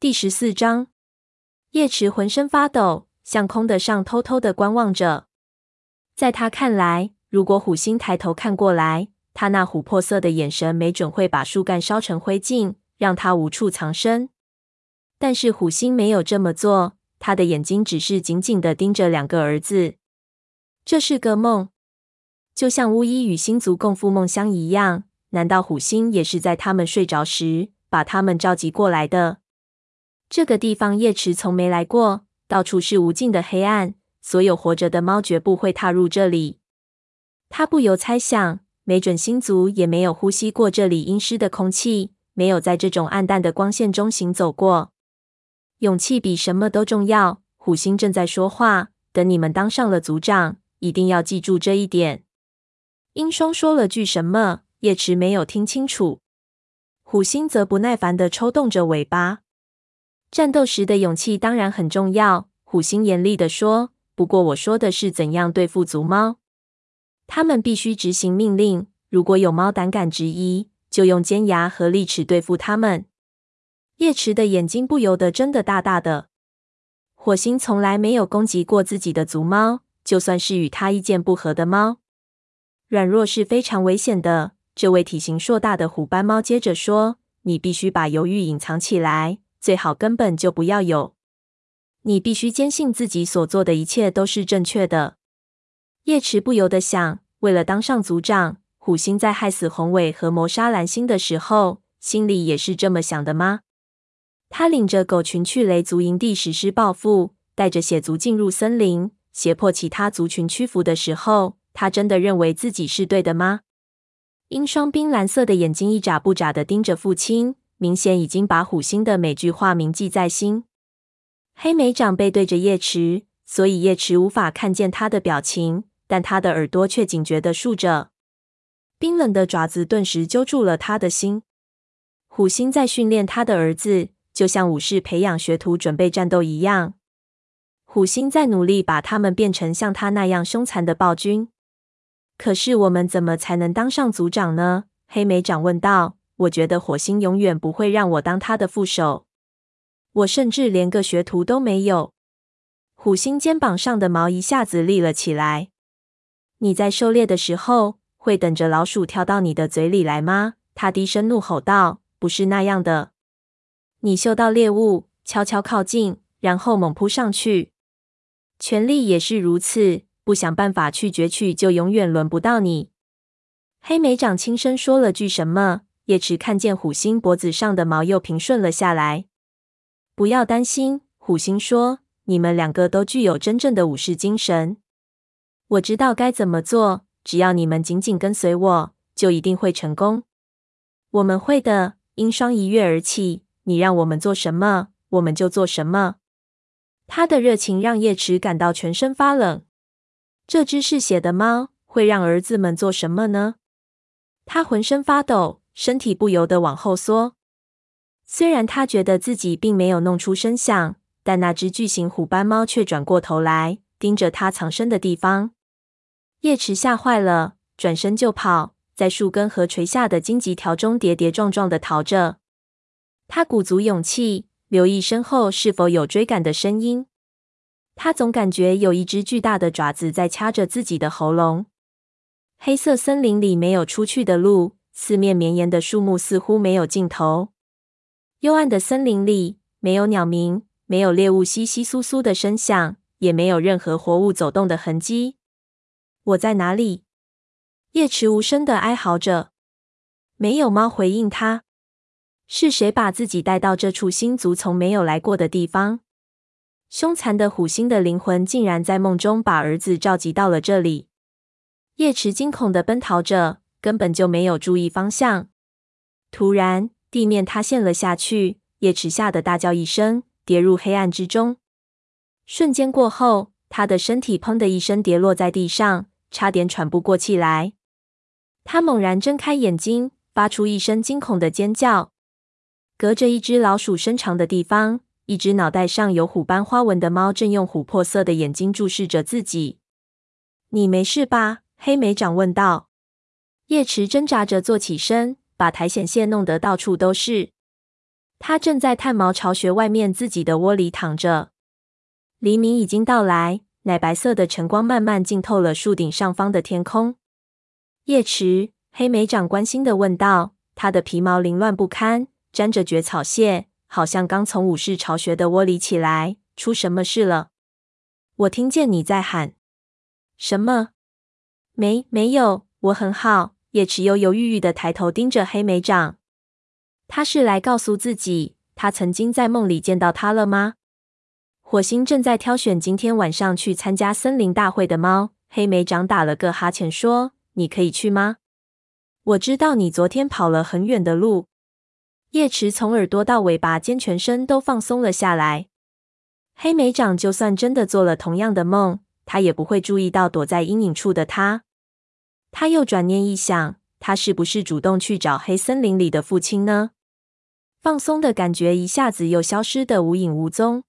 第十四章，叶池浑身发抖，向空的上偷偷的观望着。在他看来，如果虎星抬头看过来，他那琥珀色的眼神没准会把树干烧成灰烬，让他无处藏身。但是虎星没有这么做，他的眼睛只是紧紧的盯着两个儿子。这是个梦，就像巫医与星族共赴梦乡一样。难道虎星也是在他们睡着时把他们召集过来的？这个地方叶池从没来过，到处是无尽的黑暗，所有活着的猫绝不会踏入这里。他不由猜想，没准星族也没有呼吸过这里阴湿的空气，没有在这种暗淡的光线中行走过。勇气比什么都重要。虎星正在说话，等你们当上了族长，一定要记住这一点。鹰双说了句什么，叶池没有听清楚。虎星则不耐烦地抽动着尾巴。战斗时的勇气当然很重要，虎星严厉地说。不过我说的是怎样对付族猫。他们必须执行命令。如果有猫胆敢质疑，就用尖牙和利齿对付他们。叶池的眼睛不由得睁得大大的。火星从来没有攻击过自己的族猫，就算是与他意见不合的猫。软弱是非常危险的。这位体型硕大的虎斑猫接着说：“你必须把犹豫隐藏起来。”最好根本就不要有。你必须坚信自己所做的一切都是正确的。叶池不由得想：为了当上族长，虎星在害死宏伟和谋杀蓝星的时候，心里也是这么想的吗？他领着狗群去雷族营地实施报复，带着血族进入森林，胁迫其他族群屈服的时候，他真的认为自己是对的吗？鹰双冰蓝色的眼睛一眨不眨地盯着父亲。明显已经把虎星的每句话铭记在心。黑莓长背对着叶池，所以叶池无法看见他的表情，但他的耳朵却警觉地竖着。冰冷的爪子顿时揪住了他的心。虎星在训练他的儿子，就像武士培养学徒准备战斗一样。虎星在努力把他们变成像他那样凶残的暴君。可是我们怎么才能当上族长呢？黑莓长问道。我觉得火星永远不会让我当他的副手，我甚至连个学徒都没有。虎星肩膀上的毛一下子立了起来。你在狩猎的时候会等着老鼠跳到你的嘴里来吗？他低声怒吼道：“不是那样的。你嗅到猎物，悄悄靠近，然后猛扑上去。权力也是如此，不想办法去攫取，就永远轮不到你。”黑莓长轻声说了句什么。叶池看见虎星脖子上的毛又平顺了下来。不要担心，虎星说：“你们两个都具有真正的武士精神。我知道该怎么做，只要你们紧紧跟随我，就一定会成功。我们会的。”鹰双一跃而起：“你让我们做什么，我们就做什么。”他的热情让叶池感到全身发冷。这只嗜血的猫会让儿子们做什么呢？他浑身发抖。身体不由得往后缩。虽然他觉得自己并没有弄出声响，但那只巨型虎斑猫却转过头来，盯着他藏身的地方。叶池吓坏了，转身就跑，在树根和垂下的荆棘条中跌跌撞撞的逃着。他鼓足勇气，留意身后是否有追赶的声音。他总感觉有一只巨大的爪子在掐着自己的喉咙。黑色森林里没有出去的路。四面绵延的树木似乎没有尽头。幽暗的森林里，没有鸟鸣，没有猎物窸窸窣窣的声响，也没有任何活物走动的痕迹。我在哪里？叶池无声的哀嚎着。没有猫回应他。是谁把自己带到这处星族从没有来过的地方？凶残的虎星的灵魂竟然在梦中把儿子召集到了这里。叶池惊恐的奔逃着。根本就没有注意方向。突然，地面塌陷了下去，叶池吓得大叫一声，跌入黑暗之中。瞬间过后，他的身体砰的一声跌落在地上，差点喘不过气来。他猛然睁开眼睛，发出一声惊恐的尖叫。隔着一只老鼠身长的地方，一只脑袋上有虎斑花纹的猫正用琥珀色的眼睛注视着自己。“你没事吧？”黑莓长问道。叶池挣扎着坐起身，把苔藓屑弄得到处都是。他正在探毛巢穴外面自己的窝里躺着。黎明已经到来，奶白色的晨光慢慢浸透了树顶上方的天空。叶池，黑莓长关心的问道，他的皮毛凌乱不堪，沾着蕨草屑，好像刚从武士巢穴的窝里起来。出什么事了？我听见你在喊。什么？没，没有，我很好。叶池犹犹豫豫地抬头盯着黑莓长。他是来告诉自己，他曾经在梦里见到他了吗？火星正在挑选今天晚上去参加森林大会的猫。黑莓长打了个哈欠，说：“你可以去吗？我知道你昨天跑了很远的路。”叶池从耳朵到尾巴尖全身都放松了下来。黑莓长就算真的做了同样的梦，他也不会注意到躲在阴影处的他。他又转念一想，他是不是主动去找黑森林里的父亲呢？放松的感觉一下子又消失得无影无踪。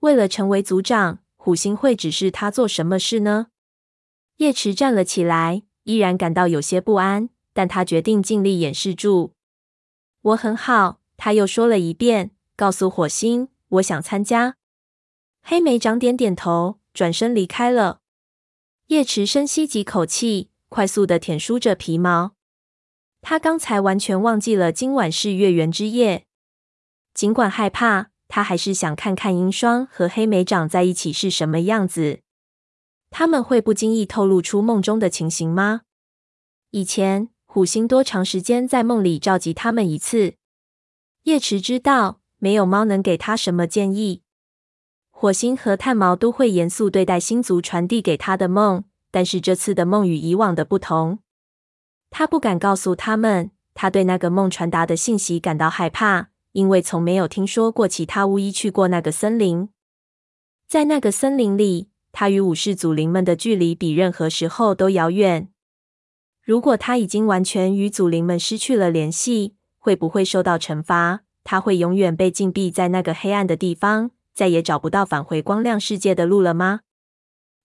为了成为族长，虎星会指示他做什么事呢？叶池站了起来，依然感到有些不安，但他决定尽力掩饰住。我很好，他又说了一遍，告诉火星，我想参加。黑莓长点点头，转身离开了。叶池深吸几口气，快速的舔梳着皮毛。他刚才完全忘记了今晚是月圆之夜，尽管害怕。他还是想看看银霜和黑莓长在一起是什么样子。他们会不经意透露出梦中的情形吗？以前虎星多长时间在梦里召集他们一次？叶池知道，没有猫能给他什么建议。火星和炭毛都会严肃对待星族传递给他的梦，但是这次的梦与以往的不同。他不敢告诉他们，他对那个梦传达的信息感到害怕。因为从没有听说过其他巫医去过那个森林，在那个森林里，他与武士祖灵们的距离比任何时候都遥远。如果他已经完全与祖灵们失去了联系，会不会受到惩罚？他会永远被禁闭在那个黑暗的地方，再也找不到返回光亮世界的路了吗？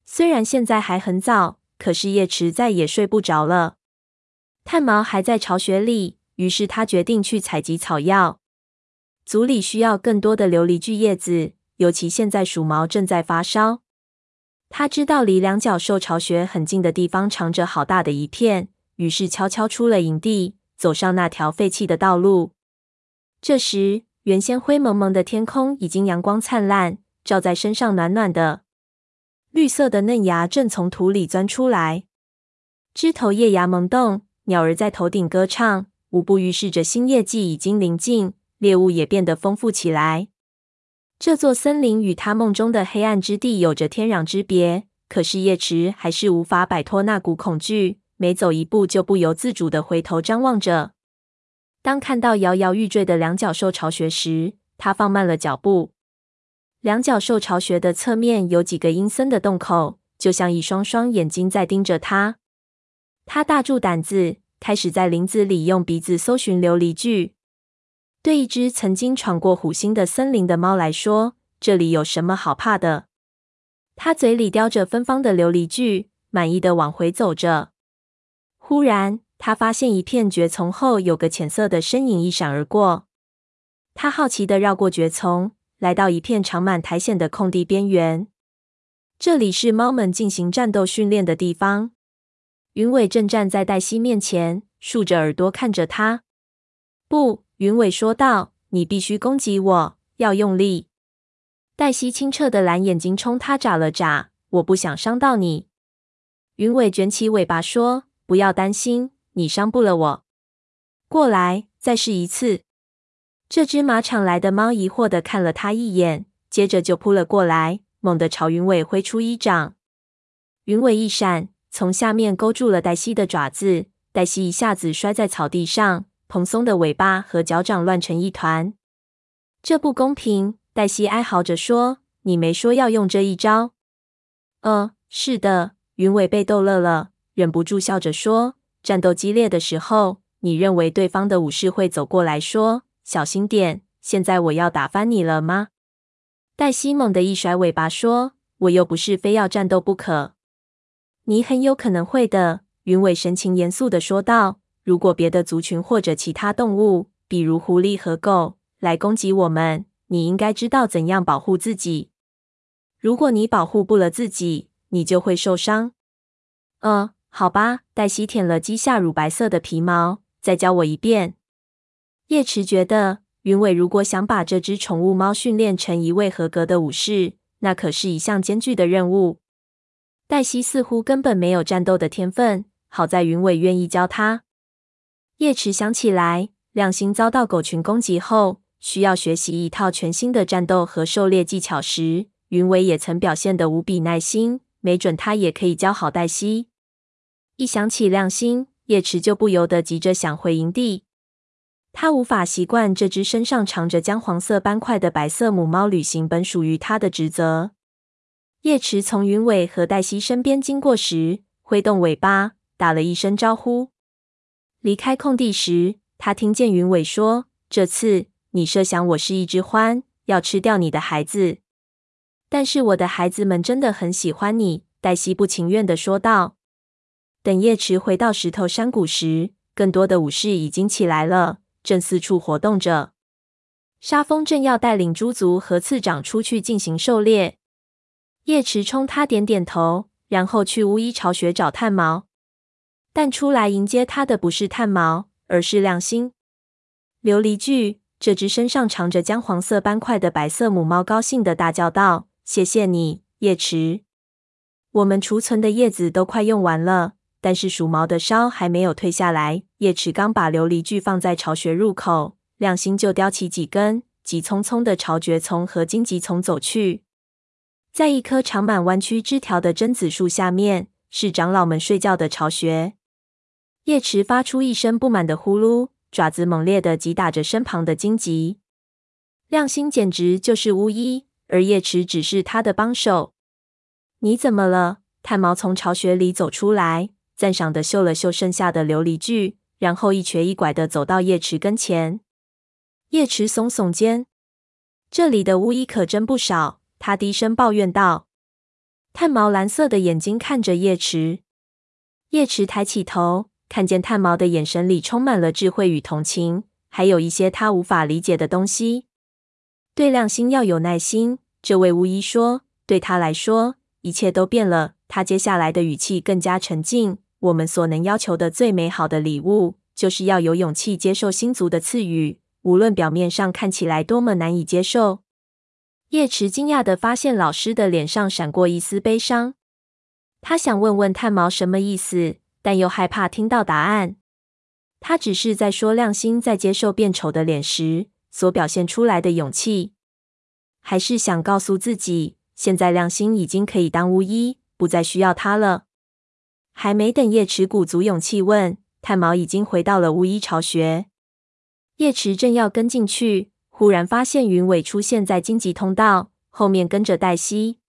虽然现在还很早，可是叶池再也睡不着了。炭毛还在巢穴里，于是他决定去采集草药。族里需要更多的琉璃苣叶子，尤其现在鼠毛正在发烧。他知道离两角兽巢穴很近的地方藏着好大的一片，于是悄悄出了营地，走上那条废弃的道路。这时，原先灰蒙蒙的天空已经阳光灿烂，照在身上暖暖的。绿色的嫩芽正从土里钻出来，枝头叶芽萌动，鸟儿在头顶歌唱，无不预示着新叶季已经临近。猎物也变得丰富起来。这座森林与他梦中的黑暗之地有着天壤之别，可是叶池还是无法摆脱那股恐惧，每走一步就不由自主地回头张望着。当看到摇摇欲坠的两角兽巢穴时，他放慢了脚步。两角兽巢穴的侧面有几个阴森的洞口，就像一双双眼睛在盯着他。他大住胆子，开始在林子里用鼻子搜寻琉璃苣。对一只曾经闯过虎星的森林的猫来说，这里有什么好怕的？它嘴里叼着芬芳的琉璃苣，满意的往回走着。忽然，它发现一片蕨丛后有个浅色的身影一闪而过。它好奇的绕过蕨丛，来到一片长满苔藓的空地边缘。这里是猫们进行战斗训练的地方。云尾正站在黛西面前，竖着耳朵看着它。不。云尾说道：“你必须攻击我，要用力。”黛西清澈的蓝眼睛冲他眨了眨。“我不想伤到你。”云尾卷起尾巴说：“不要担心，你伤不了我。过来，再试一次。”这只马场来的猫疑惑地看了他一眼，接着就扑了过来，猛地朝云尾挥出一掌。云尾一闪，从下面勾住了黛西的爪子，黛西一下子摔在草地上。蓬松的尾巴和脚掌乱成一团，这不公平！黛西哀嚎着说：“你没说要用这一招。”“呃，是的。”云尾被逗乐了，忍不住笑着说：“战斗激烈的时候，你认为对方的武士会走过来说‘小心点’？现在我要打翻你了吗？”黛西猛地一甩尾巴说：“我又不是非要战斗不可。”“你很有可能会的。”云尾神情严肃地说道。如果别的族群或者其他动物，比如狐狸和狗，来攻击我们，你应该知道怎样保护自己。如果你保护不了自己，你就会受伤。呃，好吧。黛西舔了鸡下乳白色的皮毛，再教我一遍。叶池觉得，云伟如果想把这只宠物猫训练成一位合格的武士，那可是一项艰巨的任务。黛西似乎根本没有战斗的天分，好在云伟愿意教他。叶池想起来，亮星遭到狗群攻击后，需要学习一套全新的战斗和狩猎技巧时，云伟也曾表现得无比耐心。没准他也可以教好黛西。一想起亮星，叶池就不由得急着想回营地。他无法习惯这只身上长着姜黄色斑块的白色母猫履行本属于他的职责。叶池从云尾和黛西身边经过时，挥动尾巴，打了一声招呼。离开空地时，他听见云尾说：“这次你设想我是一只獾，要吃掉你的孩子。但是我的孩子们真的很喜欢你。”黛西不情愿的说道。等叶池回到石头山谷时，更多的武士已经起来了。正四处活动着，沙风正要带领猪族和次长出去进行狩猎。叶池冲他点点头，然后去巫医巢穴找炭毛。但出来迎接他的不是炭毛，而是亮星。琉璃巨，这只身上长着姜黄色斑块的白色母猫高兴地大叫道：“谢谢你，叶池！我们储存的叶子都快用完了。”但是鼠毛的烧还没有退下来。叶池刚把琉璃锯放在巢穴入口，亮星就叼起几根，急匆匆的朝蕨丛和荆棘丛走去。在一棵长满弯曲枝条的榛子树下面，是长老们睡觉的巢穴。叶池发出一声不满的呼噜，爪子猛烈的击打着身旁的荆棘。亮星简直就是巫医，而叶池只是他的帮手。你怎么了？炭毛从巢穴里走出来。赞赏地嗅了嗅剩下的琉璃锯，然后一瘸一拐地走到叶池跟前。叶池耸耸肩：“这里的巫医可真不少。”他低声抱怨道。炭毛蓝色的眼睛看着叶池，叶池抬起头，看见炭毛的眼神里充满了智慧与同情，还有一些他无法理解的东西。对亮星要有耐心，这位巫医说。对他来说，一切都变了。他接下来的语气更加沉静。我们所能要求的最美好的礼物，就是要有勇气接受星族的赐予，无论表面上看起来多么难以接受。叶池惊讶地发现，老师的脸上闪过一丝悲伤。他想问问炭毛什么意思，但又害怕听到答案。他只是在说亮星在接受变丑的脸时所表现出来的勇气，还是想告诉自己，现在亮星已经可以当巫医，不再需要他了。还没等叶池鼓足勇气问，炭毛已经回到了巫医巢穴。叶池正要跟进去，忽然发现云尾出现在荆棘通道后面，跟着黛西。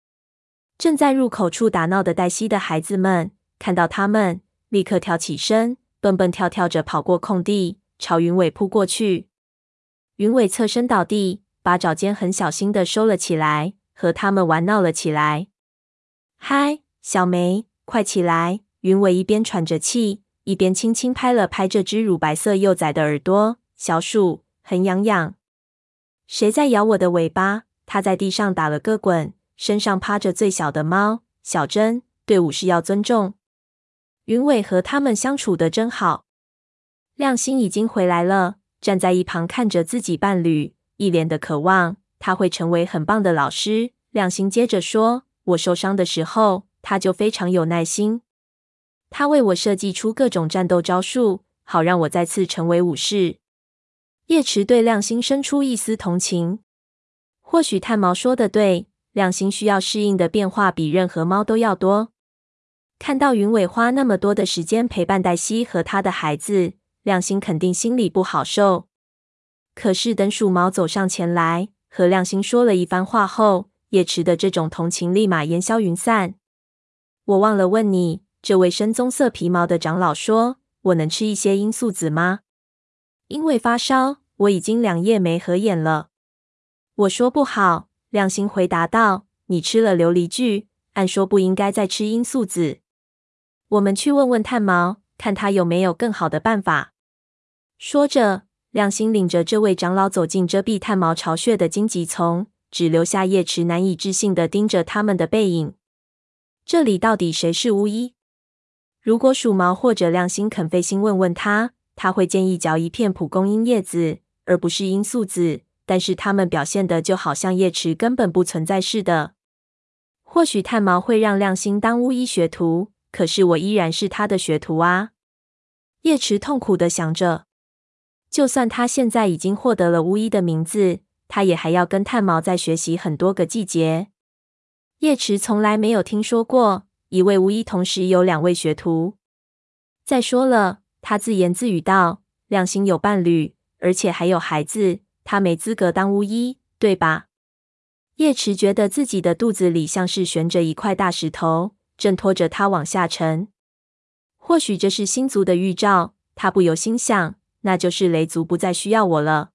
正在入口处打闹的黛西的孩子们看到他们，立刻跳起身，蹦蹦跳跳着跑过空地，朝云尾扑过去。云尾侧身倒地，把爪尖很小心的收了起来，和他们玩闹了起来。嗨，小梅，快起来！云尾一边喘着气，一边轻轻拍了拍这只乳白色幼崽的耳朵。小鼠，很痒痒。谁在咬我的尾巴？它在地上打了个滚，身上趴着最小的猫。小珍，对武士要尊重。云尾和他们相处得真好。亮星已经回来了，站在一旁看着自己伴侣，一脸的渴望。他会成为很棒的老师。亮星接着说：“我受伤的时候，他就非常有耐心。”他为我设计出各种战斗招数，好让我再次成为武士。叶池对亮星生出一丝同情。或许炭毛说的对，亮星需要适应的变化比任何猫都要多。看到云尾花那么多的时间陪伴黛西和他的孩子，亮星肯定心里不好受。可是等鼠毛走上前来，和亮星说了一番话后，叶池的这种同情立马烟消云散。我忘了问你。这位深棕色皮毛的长老说：“我能吃一些罂粟籽吗？”因为发烧，我已经两夜没合眼了。我说不好。亮星回答道：“你吃了琉璃苣，按说不应该再吃罂粟籽。我们去问问炭毛，看他有没有更好的办法。”说着，亮星领着这位长老走进遮蔽炭毛巢穴的荆棘丛，只留下叶池难以置信的盯着他们的背影。这里到底谁是巫医？如果鼠毛或者亮星肯费心问问他，他会建议嚼一片蒲公英叶子，而不是罂粟子。但是他们表现的就好像叶池根本不存在似的。或许炭毛会让亮星当巫医学徒，可是我依然是他的学徒啊！叶池痛苦地想着。就算他现在已经获得了巫医的名字，他也还要跟炭毛再学习很多个季节。叶池从来没有听说过一位巫医同时有两位学徒。再说了，他自言自语道：“亮星有伴侣，而且还有孩子。”他没资格当巫医，对吧？叶池觉得自己的肚子里像是悬着一块大石头，正拖着他往下沉。或许这是星族的预兆，他不由心想，那就是雷族不再需要我了。